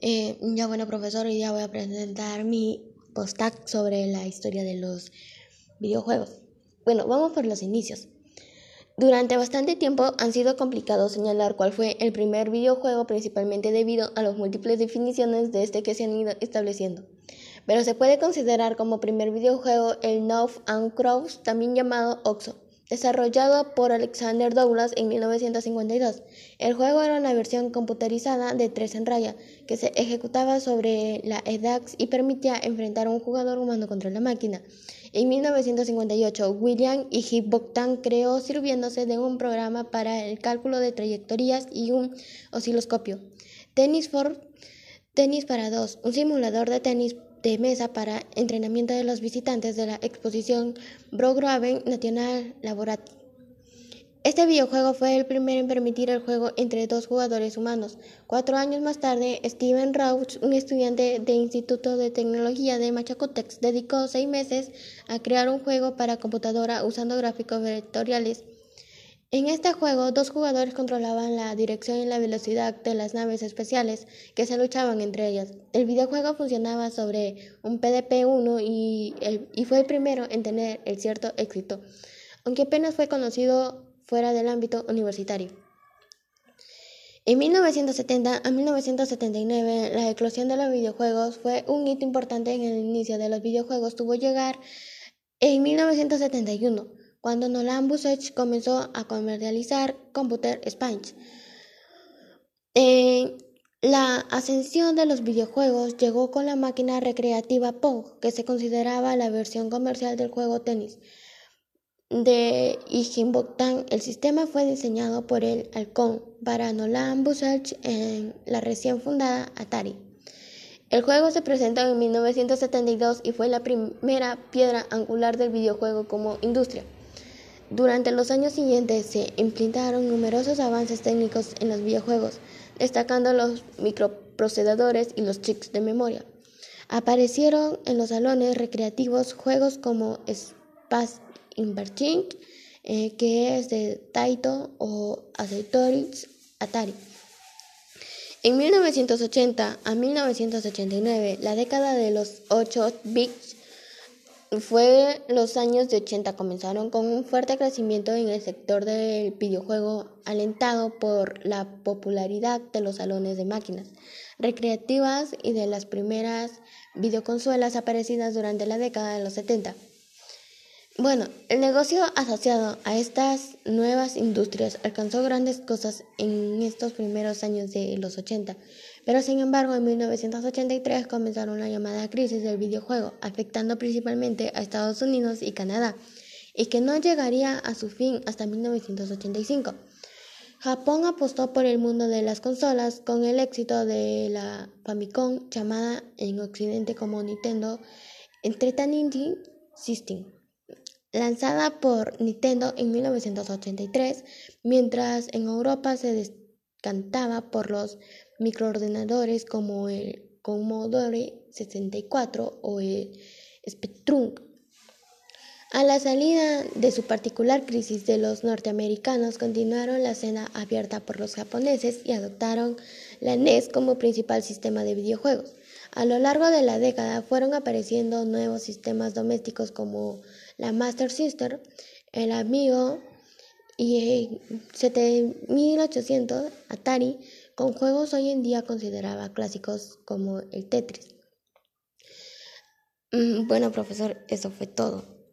Eh, ya bueno, profesor, ya voy a presentar mi post-tag sobre la historia de los videojuegos. Bueno, vamos por los inicios. Durante bastante tiempo han sido complicado señalar cuál fue el primer videojuego, principalmente debido a las múltiples definiciones de este que se han ido estableciendo. Pero se puede considerar como primer videojuego el North and Crows, también llamado OXO desarrollado por Alexander Douglas en 1952. El juego era una versión computarizada de tres en raya que se ejecutaba sobre la EDAX y permitía enfrentar a un jugador humano contra la máquina. En 1958, William y Bogdan creó sirviéndose de un programa para el cálculo de trayectorias y un osciloscopio. Tennis for Tenis para dos, un simulador de tenis de mesa para entrenamiento de los visitantes de la exposición Brograven National Laboratory. Este videojuego fue el primero en permitir el juego entre dos jugadores humanos. Cuatro años más tarde, Steven Rauch, un estudiante de Instituto de Tecnología de Machacotex, dedicó seis meses a crear un juego para computadora usando gráficos vectoriales. En este juego, dos jugadores controlaban la dirección y la velocidad de las naves especiales que se luchaban entre ellas. El videojuego funcionaba sobre un PDP-1 y, y, fue el primero en tener cierto éxito, aunque apenas fue conocido fuera del ámbito universitario. En 1970 a 1979, la eclosión de los videojuegos fue un hito importante en el inicio de los videojuegos. Tuvo llegar en 1971 cuando Nolan Busech comenzó a comercializar Computer Sponge. la ascensión de los videojuegos llegó con la máquina recreativa Pong, que se consideraba la versión comercial del juego tenis. De Bogdan, el sistema fue diseñado por el halcón para Nolan Busech en la recién fundada Atari. El juego se presentó en 1972 y fue la primera piedra angular del videojuego como industria. Durante los años siguientes se implementaron numerosos avances técnicos en los videojuegos, destacando los microprocesadores y los chips de memoria. Aparecieron en los salones recreativos juegos como Space Inverting, eh, que es de Taito o Acetorix Atari. En 1980 a 1989, la década de los 8 bits, fue los años de 80 comenzaron con un fuerte crecimiento en el sector del videojuego alentado por la popularidad de los salones de máquinas recreativas y de las primeras videoconsolas aparecidas durante la década de los 70. Bueno, el negocio asociado a estas nuevas industrias alcanzó grandes cosas en estos primeros años de los 80, pero sin embargo en 1983 comenzaron la llamada crisis del videojuego, afectando principalmente a Estados Unidos y Canadá, y que no llegaría a su fin hasta 1985. Japón apostó por el mundo de las consolas con el éxito de la Famicom, llamada en Occidente como Nintendo Entertainment System lanzada por Nintendo en 1983, mientras en Europa se descantaba por los microordenadores como el Commodore 64 o el Spectrum. A la salida de su particular crisis de los norteamericanos, continuaron la escena abierta por los japoneses y adoptaron la NES como principal sistema de videojuegos. A lo largo de la década fueron apareciendo nuevos sistemas domésticos como la Master Sister, el Amigo y el 7800 Atari, con juegos hoy en día considerados clásicos como el Tetris. Mm, bueno, profesor, eso fue todo.